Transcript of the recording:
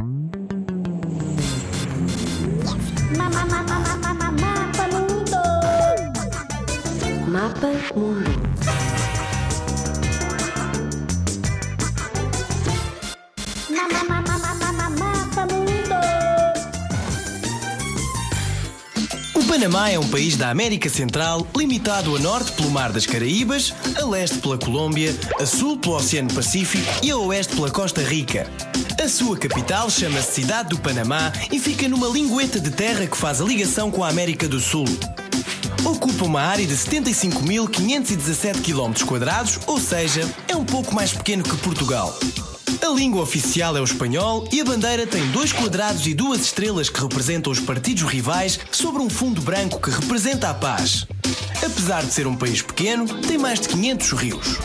Mapa Mundo. Mapa Mundo. Mapa Mundo. O Panamá é um país da América Central, limitado a norte pelo Mar das Caraíbas, a leste pela Colômbia, a sul pelo Oceano Pacífico e a oeste pela Costa Rica. A sua capital chama-se Cidade do Panamá e fica numa lingueta de terra que faz a ligação com a América do Sul. Ocupa uma área de 75.517 km, ou seja, é um pouco mais pequeno que Portugal. A língua oficial é o espanhol e a bandeira tem dois quadrados e duas estrelas que representam os partidos rivais sobre um fundo branco que representa a paz. Apesar de ser um país pequeno, tem mais de 500 rios.